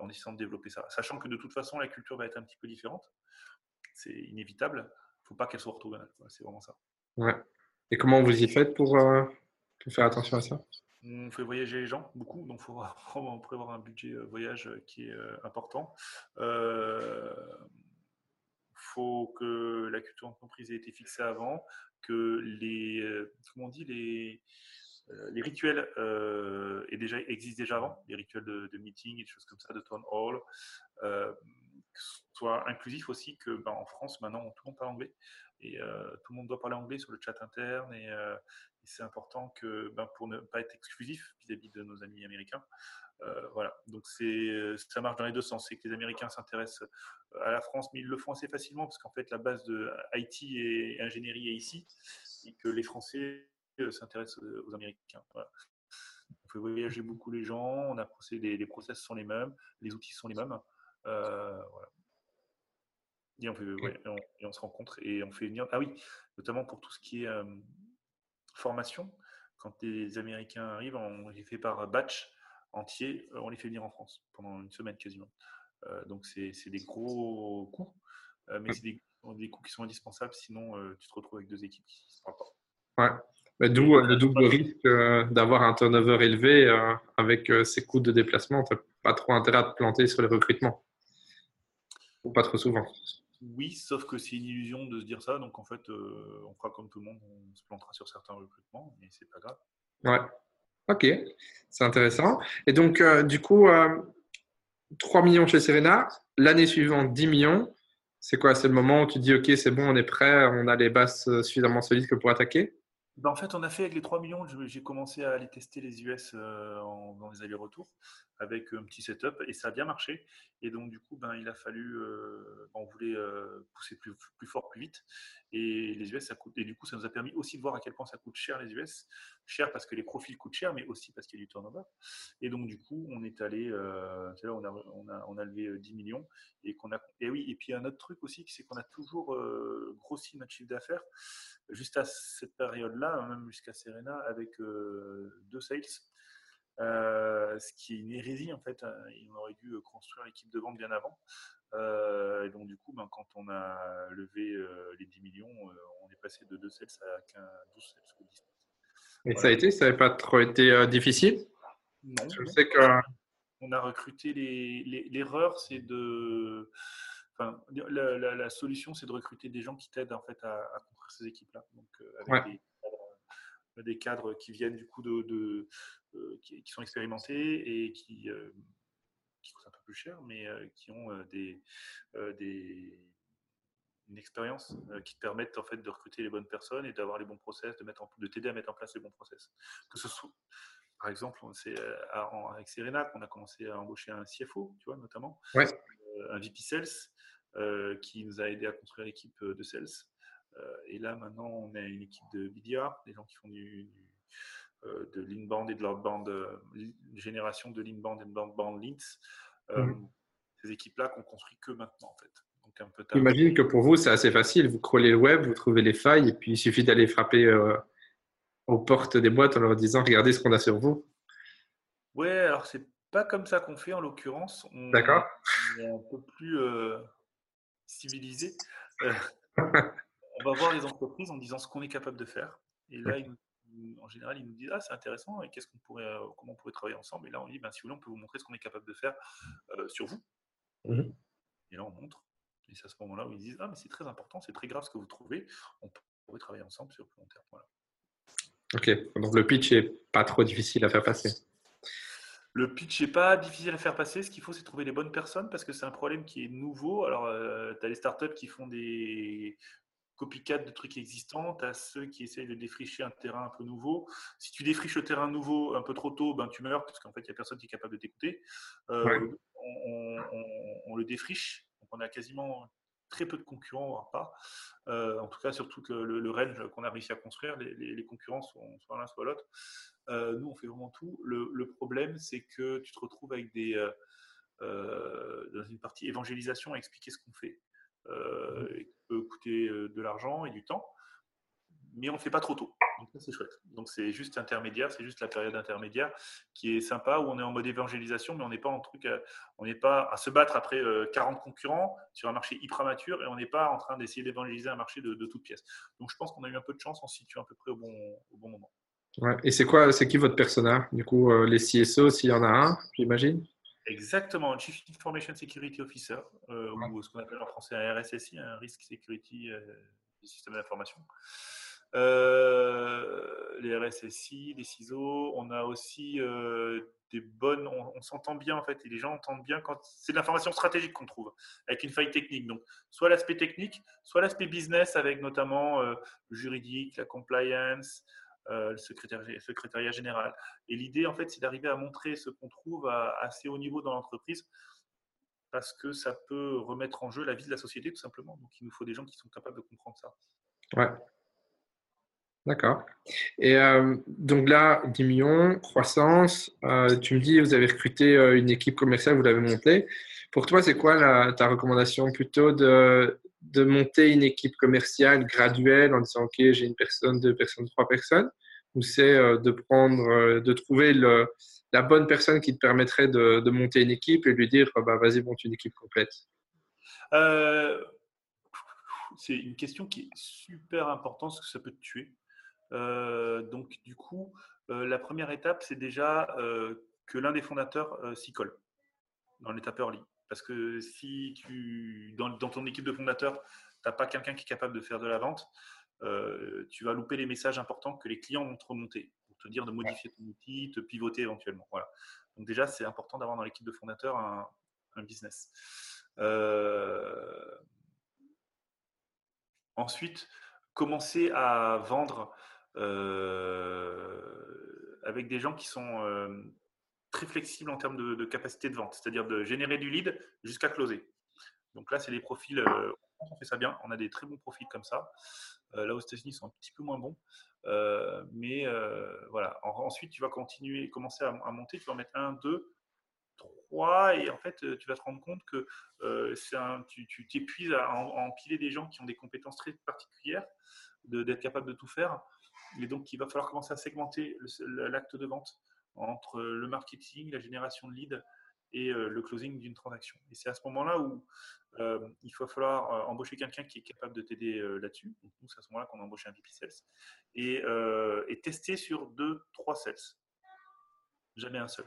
en essayant de développer ça. Sachant que de toute façon, la culture va être un petit peu différente. C'est inévitable. Il faut pas qu'elle soit orthogonale. C'est vraiment ça. Ouais. Et comment vous y faites pour, euh, pour faire attention à ça? On fait voyager les gens beaucoup, donc il faut vraiment prévoir un budget euh, voyage qui est important. Euh, faut que la culture d'entreprise ait été fixée avant, que les, euh, comment on dit, les, euh, les rituels euh, déjà, existent déjà avant, les rituels de, meeting et des choses comme ça, de town hall, euh, soient inclusifs aussi, que ben, en France, maintenant, tout le monde parle anglais et tout le monde doit parler anglais sur le chat interne et, c'est important que ben, pour ne pas être exclusif vis-à-vis de nos amis américains, euh, voilà, donc c'est, ça marche dans les deux sens. C'est que les Américains s'intéressent euh, à la France, mais ils le font assez facilement parce qu'en fait la base de IT et ingénierie est ici, et que les Français euh, s'intéressent aux Américains. On fait voyager beaucoup les gens, on a procédé, les process sont les mêmes, les outils sont les mêmes. Voilà. Et on, fait, et, on, se rencontre et on fait venir. Ah oui, notamment pour tout ce qui est formation. Quand les Américains arrivent, on les fait par batch entiers, euh, on les fait venir en France pendant une semaine quasiment. Euh, donc c'est des gros coûts, euh, mais c'est des, des, coûts qui sont indispensables, sinon tu te retrouves avec deux équipes qui ne se pas. Ouais. D'où le double risque d'avoir un turnover élevé avec ces coûts de déplacement. Tu n'as pas trop intérêt à te planter sur les recrutements. Ou pas trop souvent. Oui, sauf que c'est une illusion de se dire ça. Donc en fait, on fera comme tout le monde, on se plantera sur certains recrutements, mais c'est pas grave. Ouais. Ok, c'est intéressant. Et donc, euh, du coup, 3 euh, millions chez Serena, l'année suivante, 10 millions. C'est quoi? C'est le moment où tu dis, OK, c'est bon, on est prêt, on a les bases euh, suffisamment solides que pour attaquer? Ben, En fait, on a fait avec les 3 millions, j'ai commencé à aller tester les US dans les allers-retours avec un petit setup et ça a bien marché. Et donc, du coup, ben, il a fallu, euh, on voulait euh, pousser plus, plus, fort, plus vite. Et les US, ça coûte. Et du coup, ça nous a permis aussi de voir à quel point ça coûte cher les US. Cher parce que les profils coûtent cher, mais aussi parce qu'il y a du turnover. Et donc, du coup, on est allé, euh, on, a, on, a, levé 10 millions. Et, qu'on a, et oui, et puis un autre truc aussi, c'est qu'on a toujours grossi notre chiffre d'affaires juste à cette période-là, même jusqu'à Serena, avec deux sales euh, ce qui est une hérésie en fait. Hein. On aurait dû euh, construire l'équipe de vente bien avant. Euh, et donc du coup, ben, quand on a levé les 10 millions, on est passé de 2 sales à 15, 12 sales. Et ça a été, ça n'avait pas trop été difficile? Non. Je sais que... On a recruté les. L'erreur, c'est de. Enfin, la, solution, c'est de recruter des gens qui t'aident en fait à, construire ces équipes-là. Donc, avec des, des cadres qui viennent du coup de, qui, sont expérimentés et qui, euh, qui coûtent un peu plus cher, mais euh, qui ont des, des une expérience qui te permettent en fait de recruter les bonnes personnes et d'avoir les bons process, de mettre de t'aider à mettre en place les bons process. Que ce soit, par exemple, c'est avec Serena qu'on a commencé à embaucher un CFO, tu vois, notamment, un VP Sales qui nous a aidé à construire l'équipe de Sales. et là, maintenant, on a une équipe de BDR, des gens qui font du, euh, de l'inbound et de l'outbound, euh, génération de l'inbound et de l'outbound leads. Euh, mhm. Ces équipes-là qu'on construit que maintenant, en fait. J'imagine que pour vous, c'est assez facile. Vous crawlez le web, vous trouvez les failles, et puis il suffit d'aller frapper aux portes des boîtes en leur disant Regardez ce qu'on a sur vous. Ouais, alors c'est pas comme ça qu'on fait en l'occurrence. D'accord. On est un peu plus civilisé. on va voir les entreprises en disant ce qu'on est capable de faire. Et là, ils nous en général, ils nous disent Ah, c'est intéressant, et qu'est-ce qu'on pourrait, euh, comment on pourrait travailler ensemble? Et là, on dit ben, Si vous voulez, on peut vous montrer ce qu'on est capable de faire euh, sur vous. Mmh et là, on montre. Et c'est à ce moment-là où ils disent Ah, mais c'est très important, c'est très grave ce que vous trouvez, on pourrait travailler ensemble sur le long terme. Voilà. Ok, donc le pitch n'est pas trop difficile à faire passer. Le pitch n'est pas difficile à faire passer. Ce qu'il faut, c'est trouver les bonnes personnes parce que c'est un problème qui est nouveau. Alors, euh, tu as les startups qui font des copycat de trucs existants, tu as ceux qui essayent de défricher un terrain un peu nouveau. Si tu défriches le terrain nouveau un peu trop tôt, ben, tu meurs parce qu'en fait, il n'y a personne qui est capable de t'écouter. Euh, on, le défriche, donc on a quasiment très peu de concurrents, voire pas. Euh, en tout cas, sur tout le, range qu'on a réussi à construire, les, concurrents sont soit l'un, soit l'autre. Euh, nous, on fait vraiment tout. Le, problème, c'est que tu te retrouves avec des, dans une partie évangélisation à expliquer ce qu'on fait. Euh, mmh. Coûter de l'argent et du temps, mais on ne fait pas trop tôt. Donc c'est juste intermédiaire, c'est juste la période intermédiaire qui est sympa où on est en mode évangélisation, mais on n'est pas en truc, on n'est pas à se battre après 40 concurrents sur un marché hyper mature et on n'est pas en train d'essayer d'évangéliser un marché de, de toutes pièces. Donc je pense qu'on a eu un peu de chance, on se situe à peu près au bon, moment. Et c'est quoi, c'est qui votre personnage Du coup, les CSO, s'il y en a un, j'imagine? Exactement, Chief Information Security Officer, euh, ou ce qu'on appelle en français un RSSI, un Risk Security euh, système d'information. Euh, les RSSI, les CISO, on a aussi des bonnes, on, s'entend bien en fait, et les gens entendent bien quand c'est de l'information stratégique qu'on trouve, avec une faille technique. Donc, soit l'aspect technique, soit l'aspect business, avec notamment juridique, la compliance, euh, le secrétariat, général. Et l'idée, en fait, c'est d'arriver à montrer ce qu'on trouve à assez haut niveau dans l'entreprise parce que ça peut remettre en jeu la vie de la société, tout simplement. Donc, il nous faut des gens qui sont capables de comprendre ça. Ouais. D'accord. Et euh, donc là, 10 millions, croissance. Euh, tu me dis, vous avez recruté une équipe commerciale, vous l'avez montée. Pour toi, c'est quoi ta recommandation? Plutôt de, de monter une équipe commerciale graduelle en disant, OK, j'ai une personne, deux personnes, trois personnes Ou c'est euh, de prendre, euh, de trouver la bonne personne qui te permettrait de, monter une équipe et lui dire, bah, vas-y, monte une équipe complète euh, C'est une question qui est super importante parce que ça peut te tuer. donc, du coup, la première étape, c'est déjà que l'un des fondateurs s'y colle dans l'étape early. Parce que si tu, dans, ton équipe de fondateurs, tu n'as pas quelqu'un qui est capable de faire de la vente, euh, tu vas louper les messages importants que les clients vont te remonter pour te dire de modifier ton outil, te pivoter éventuellement. Voilà. Donc déjà, c'est important d'avoir dans l'équipe de fondateurs un, business. Euh, ensuite, commencer à vendre euh, avec des gens qui sont très flexible en termes de, capacité de vente, c'est-à-dire de générer du lead jusqu'à closer. Donc là, c'est des profils, euh, on fait ça bien, on a des très bons profils comme ça. Euh, là, aux États-Unis, ils sont un petit peu moins bons. Euh, mais voilà. ensuite, tu vas continuer, commencer à, monter, tu vas en mettre un, deux, trois, et en fait, tu vas te rendre compte que un, tu t'épuises à, empiler des gens qui ont des compétences très particulières, d'être capable de tout faire. Et donc, il va falloir commencer à segmenter l'acte de vente entre le marketing, la génération de leads et euh, le closing d'une transaction. Et c'est à ce moment-là où euh, il va falloir euh, embaucher quelqu'un qui est capable de t'aider là-dessus. Donc, nous, c'est à ce moment-là qu'on a embauché un VP Sales. Et, et, tester sur deux, trois sales. Jamais un seul.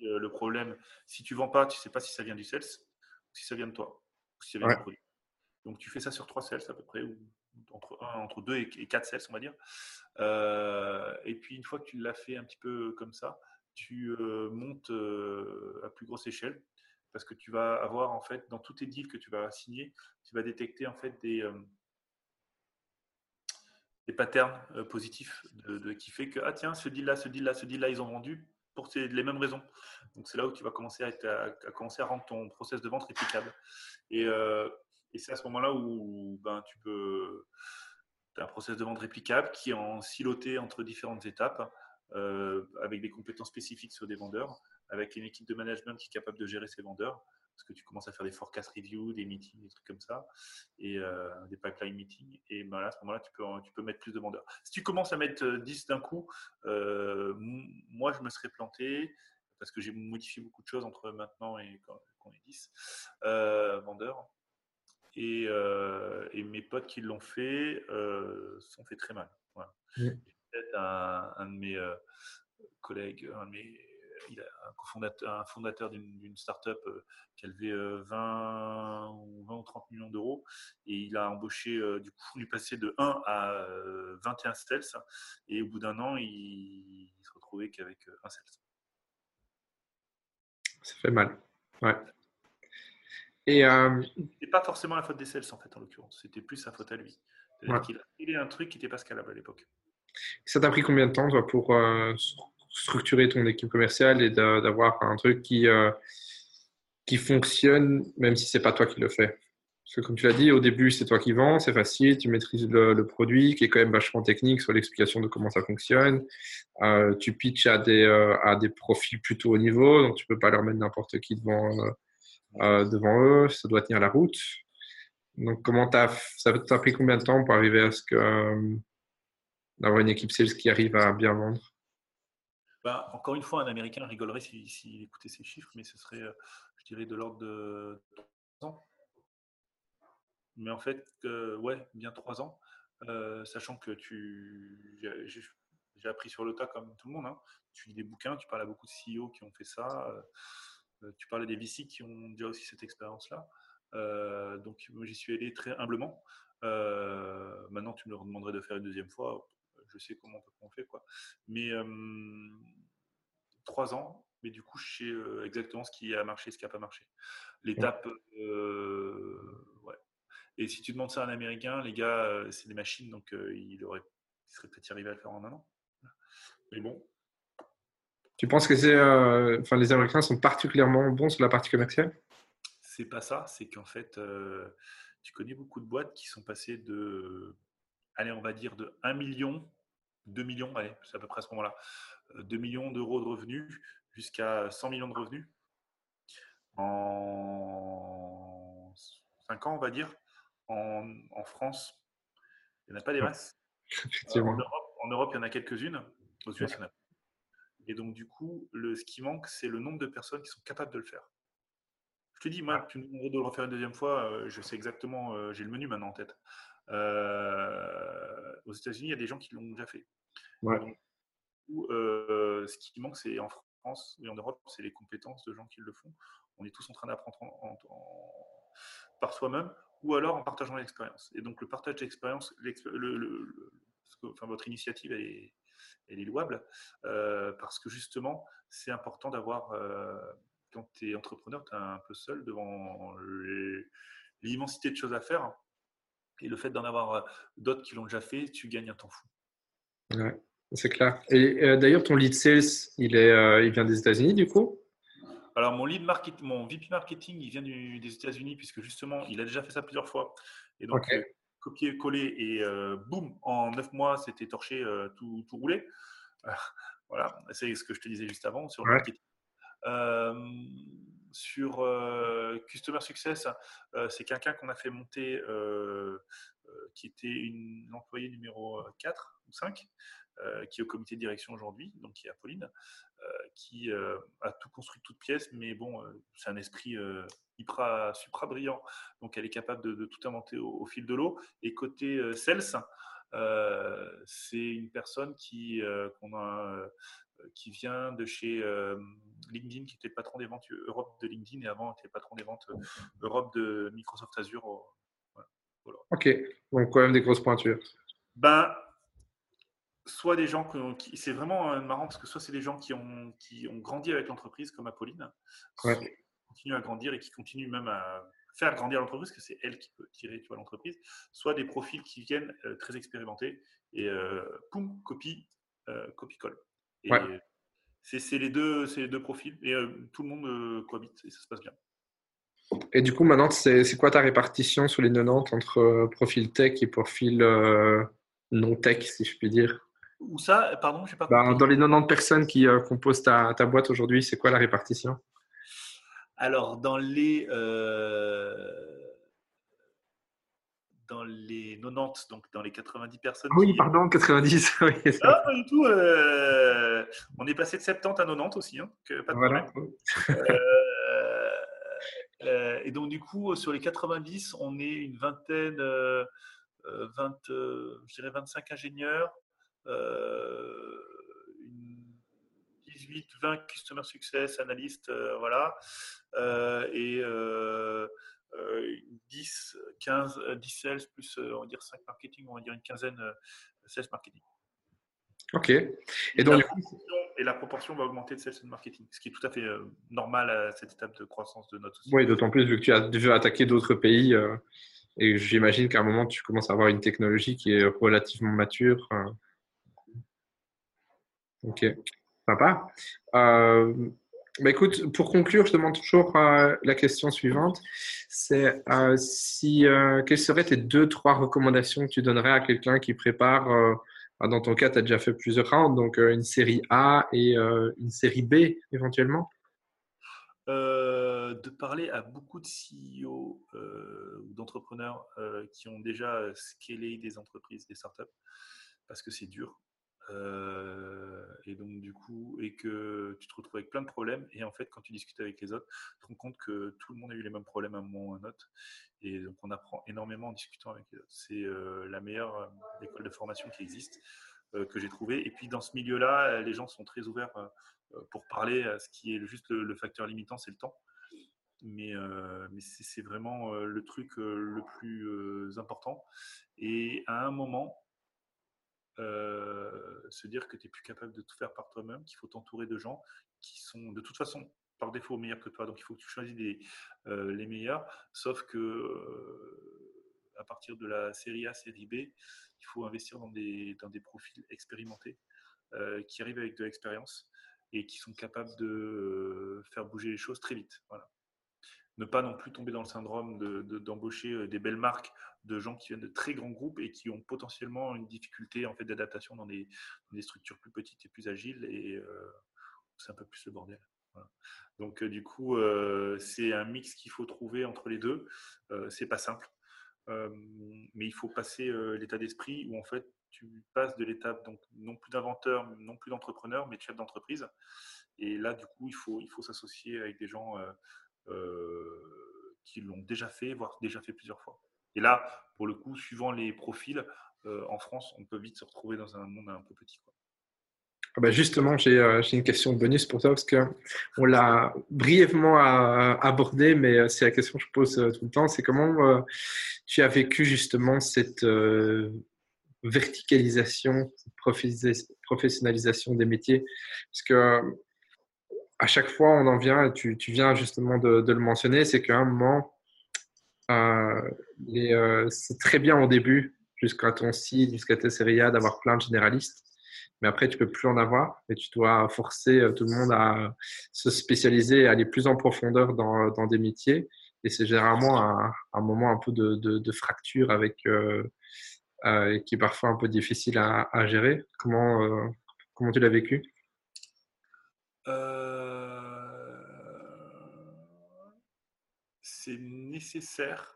le problème, si tu vends pas, tu sais pas si ça vient du sales ou si ça vient de toi, ou si ça vient du produit. Donc, tu fais ça sur trois sales à peu près, ou entre, entre deux et, quatre sales, on va dire. Euh, et puis, une fois que tu l'as fait un petit peu comme ça, tu euh, montes euh, à plus grosse échelle parce que tu vas avoir, en fait, dans tous tes deals que tu vas signer, tu vas détecter, en fait, des, des patterns positifs de, qui fait que, ah tiens, ce deal-là, ce deal-là, ce deal-là, ils ont vendu pour les mêmes raisons. Donc, c'est là où tu vas commencer à, à, commencer à rendre ton process de vente réplicable. Et, et c'est à ce moment-là où ben, tu peux. as un process de vente réplicable qui est en siloté entre différentes étapes, euh, avec des compétences spécifiques sur des vendeurs, avec une équipe de management qui est capable de gérer ces vendeurs, parce que tu commences à faire des forecast reviews, des meetings, des trucs comme ça, et euh, des pipeline meetings. Et ben à ce moment-là, tu peux, tu peux mettre plus de vendeurs. Si tu commences à mettre 10 d'un coup, euh, moi, je me serais planté parce que j'ai modifié beaucoup de choses entre maintenant et quand on est 10 vendeurs. Euh, et, mes potes qui l'ont fait euh, sont fait très mal. Mmh. Peut-être un, de mes euh, collègues, un, il a un, fondateur d'une start-up qui a levé 20 ou, 20 ou 30 millions d'euros et il a embauché, du coup, lui passer de 1 à 21 sales et au bout d'un an, il, il, se retrouvait qu'avec un sales. Ça fait mal. Ouais. Et euh, c'est pas forcément la faute des sales en fait en l'occurrence, c'était plus sa faute à lui. Il a un truc qui n'était pas scalable à l'époque. Ça t'a pris combien de temps toi, pour euh, structurer ton équipe commerciale et d'avoir un truc qui, euh, qui fonctionne même si c'est pas toi qui le fais? Parce que comme tu l'as dit, au début c'est toi qui vends, c'est facile, tu maîtrises le, produit qui est quand même vachement technique sur l'explication de comment ça fonctionne. Tu pitches à des, à des profils plutôt haut niveau, donc tu peux pas leur mettre n'importe qui devant, devant eux, ça doit tenir la route. Donc, comment as, ça t'a pris combien de temps pour arriver à ce que euh, d'avoir une équipe sales qui arrive à bien vendre? Bah, Encore une fois, un Américain rigolerait s'il écoutait ces chiffres, mais ce serait, euh, je dirais, de l'ordre de 3 ans. Mais en fait, euh, ouais, bien 3 ans, sachant que tu, j'ai appris sur le tas comme tout le monde. Hein. Tu lis des bouquins, tu parles à beaucoup de CEO qui ont fait ça, tu parles à des VC qui ont déjà aussi cette expérience-là. Euh, donc, j'y suis allé très humblement. Euh, maintenant, tu me demanderais de faire une deuxième fois. Je sais comment on fait, quoi. Mais euh, trois ans, mais du coup, je sais exactement ce qui a marché, ce qui n'a pas marché. L'étape, ouais. Et si tu demandes ça à un Américain, les gars, c'est des machines, donc il, aurait, il serait peut-être arrivé à le faire en un an. Mais bon. Tu penses que c'est, enfin, les Américains sont particulièrement bons sur la partie commerciale? C'est pas ça, c'est qu'en fait, euh, tu connais beaucoup de boîtes qui sont passées de, allez, on va dire de 1 million, 2 millions, allez, c'est à peu près à ce moment-là, 2 euh, millions d'euros de revenus jusqu'à 100 millions de revenus en 5 ans, on va dire, en, France. Il n'y en a pas des masses? en, Europe, il y en a quelques-unes. Aux US, il y en a. Et donc, du coup, le, ce qui manque, c'est le nombre de personnes qui sont capables de le faire. Je te dis, moi, tu me demandes de le refaire une deuxième fois, euh, je sais exactement, euh, j'ai le menu maintenant en tête. Euh, aux États-Unis, il y a des gens qui l'ont déjà fait. ce qui manque, c'est en France et en Europe, c'est les compétences de gens qui le font. On est tous en train d'apprendre par soi-même ou alors en partageant l'expérience. Et donc, le partage d'expérience, enfin, votre initiative, est, elle est louable parce que justement, c'est important d'avoir quand tu es entrepreneur, tu es un peu seul devant l'immensité de choses à faire. Et le fait d'en avoir euh, d'autres qui l'ont déjà fait, tu gagnes un temps fou. Ouais, c'est clair. Et euh, d'ailleurs, ton lead sales, il, est, euh, il vient des États-Unis du coup? Alors, mon lead marketing, mon VP marketing, il vient des États-Unis puisque justement, il a déjà fait ça plusieurs fois. Et donc, copier-coller et boum, en neuf mois, c'était torché, tout, tout roulé. voilà, c'est ce que je te disais juste avant sur le marketing. Euh, sur euh, Customer Success, euh, c'est quelqu'un qu'on a fait monter qui était une employée numéro 4 ou 5, qui est au comité de direction aujourd'hui, donc qui est Apolline, qui a tout construit de toutes pièces, mais bon, c'est un esprit hyper, supra brillant, donc elle est capable de, tout inventer au, fil de l'eau. Et côté sales, c'est une personne qui qu'on a qui vient de chez euh, LinkedIn, qui était le patron des ventes Europe de LinkedIn et avant était le patron des ventes euh, Europe de Microsoft Azure. Ok, donc quand même des grosses pointures. Ben, soit des gens qui. C'est vraiment euh, marrant parce que soit c'est des gens qui ont, qui ont grandi avec l'entreprise, comme Apolline, qui continuent à grandir et qui continuent même à faire grandir l'entreprise, parce que c'est elle qui peut tirer l'entreprise, soit des profils qui viennent très expérimentés et poum, copie, copie-colle. C'est les, deux, les deux profils et euh, tout le monde euh, cohabite et ça se passe bien. Et du coup, maintenant, c'est quoi ta répartition sur les 90 entre euh, profil tech et profil non tech, si je puis dire? Où ça Pardon, pas bah, Dans les 90 personnes qui composent ta, ta boîte aujourd'hui, c'est quoi la répartition? Alors, dans les dans les 90, donc dans les 90 personnes. Ah oui, pardon, 90. Oui, ah, pas du tout. Euh, on est passé de 70 à 90 aussi, hein, pas de voilà. Euh, euh, et donc, du coup, sur les 90, on est une vingtaine, 20, je dirais 25 ingénieurs, 18, 20 customer success, analystes, voilà. et 10, 15, 10 sales plus, euh, on va dire 5 marketing, on va dire une quinzaine euh, sales marketing. Ok. Et donc, coup, et la proportion va augmenter de sales and marketing, ce qui est tout à fait euh, normal à cette étape de croissance de notre société. Oui, d'autant plus vu que tu as déjà attaqué d'autres pays euh, et j'imagine qu'à un moment tu commences à avoir une technologie qui est relativement mature. Euh. Ok, sympa. Bah écoute, pour conclure, je demande toujours la question suivante. C'est si quelles seraient tes deux, trois recommandations que tu donnerais à quelqu'un qui prépare ah, dans ton cas, tu as déjà fait plusieurs rounds, donc euh, une série A et euh, une série B éventuellement? Euh, de parler à beaucoup de CEO ou d'entrepreneurs qui ont déjà scalé des entreprises, des startups, parce que c'est dur. Et donc, du coup, et que tu te retrouves avec plein de problèmes. Et en fait, quand tu discutes avec les autres, tu te rends compte que tout le monde a eu les mêmes problèmes à un moment ou à un autre. Et donc, on apprend énormément en discutant avec eux. C'est euh, la meilleure euh, école de formation qui existe, euh, que j'ai trouvée. Et puis, dans ce milieu-là, les gens sont très ouverts pour parler. à Ce qui est juste le, facteur limitant, c'est le temps. Mais c'est vraiment le truc le plus important. Et à un moment, se dire que tu n'es plus capable de tout faire par toi-même, qu'il faut t'entourer de gens qui sont de toute façon par défaut meilleurs que toi. Donc il faut que tu choisisses euh, les meilleurs. Sauf que euh, à partir de la série A, série B, il faut investir dans des, dans des profils expérimentés euh, qui arrivent avec de l'expérience et qui sont capables de faire bouger les choses très vite. Voilà. Ne pas non plus tomber dans le syndrome d'embaucher de, des belles marques de gens qui viennent de très grands groupes et qui ont potentiellement une difficulté en fait d'adaptation dans des, structures plus petites et plus agiles et c'est un peu plus le bordel. Donc, euh, du coup, euh, c'est un mix qu'il faut trouver entre les deux. Euh, c'est pas simple. mais il faut passer l'état d'esprit où en fait tu passes de l'étape donc non plus d'inventeur, non plus d'entrepreneur, mais de chef d'entreprise. Et là, du coup, il faut, il faut s'associer avec des gens qui l'ont déjà fait, voire déjà fait plusieurs fois. Et là, pour le coup, suivant les profils, en France, on peut vite se retrouver dans un monde un peu petit. Ah bah, justement, euh, j'ai une question bonus pour toi parce qu'on l'a brièvement abordé, mais euh, c'est la question que je pose euh, tout le temps. C'est comment tu as vécu justement cette verticalisation, professionnalisation des métiers? Parce que à chaque fois, on en vient, et tu, viens justement de, le mentionner, c'est qu'à un moment, c'est très bien au début, jusqu'à ton site, jusqu'à tes séries d'avoir plein de généralistes mais après, tu peux plus en avoir et tu dois forcer euh, tout le monde à se spécialiser, à aller plus en profondeur dans, dans des métiers. Et c'est généralement un, moment un peu de, fracture avec, euh, euh, qui est parfois un peu difficile à, gérer. Comment, euh, comment tu l'as vécu? C'est nécessaire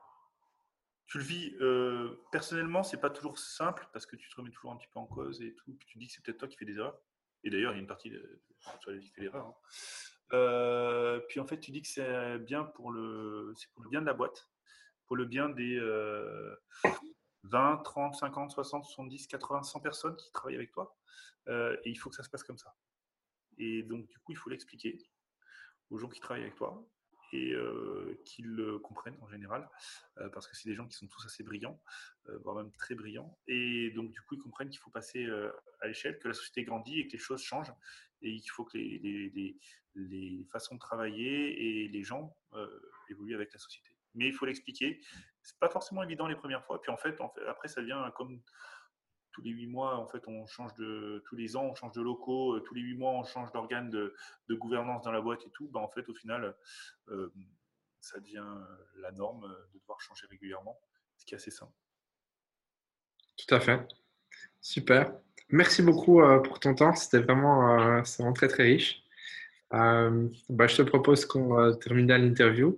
tu le vis euh, personnellement, c'est pas toujours simple parce que tu te remets toujours un petit peu en cause et tout. Puis tu dis que c'est peut-être toi qui fais des erreurs. Et d'ailleurs, il y a une partie de toi qui fait l'erreur. Hein. Euh, puis en fait, tu dis que c'est bien pour le, c'est pour le bien de la boîte, pour le bien des 20, 30, 50, 60, 70, 80, 100 personnes qui travaillent avec toi. Euh, et il faut que ça se passe comme ça. Et donc, du coup, il faut l'expliquer aux gens qui travaillent avec toi et euh, qu'ils comprennent en général, euh, parce que c'est des gens qui sont tous assez brillants, euh, voire même très brillants. Et donc, du coup, ils comprennent qu'il faut passer à l'échelle, que la société grandit et que les choses changent, et qu'il faut que les, façons de travailler et les gens évoluent avec la société. Mais il faut l'expliquer. C'est pas forcément évident les premières fois. Puis en fait, en fait après, ça devient comme tous les huit mois, en fait, on change de, tous les ans, on change de locaux, euh, tous les huit mois, on change d'organe de, gouvernance dans la boîte et tout. Ben, en fait, au final, euh, ça devient euh, la norme de devoir changer régulièrement, ce qui est assez simple. Tout à fait. Super. Merci beaucoup pour ton temps. C'était vraiment, vraiment très, très riche. Bah, je te propose qu'on termine l'interview.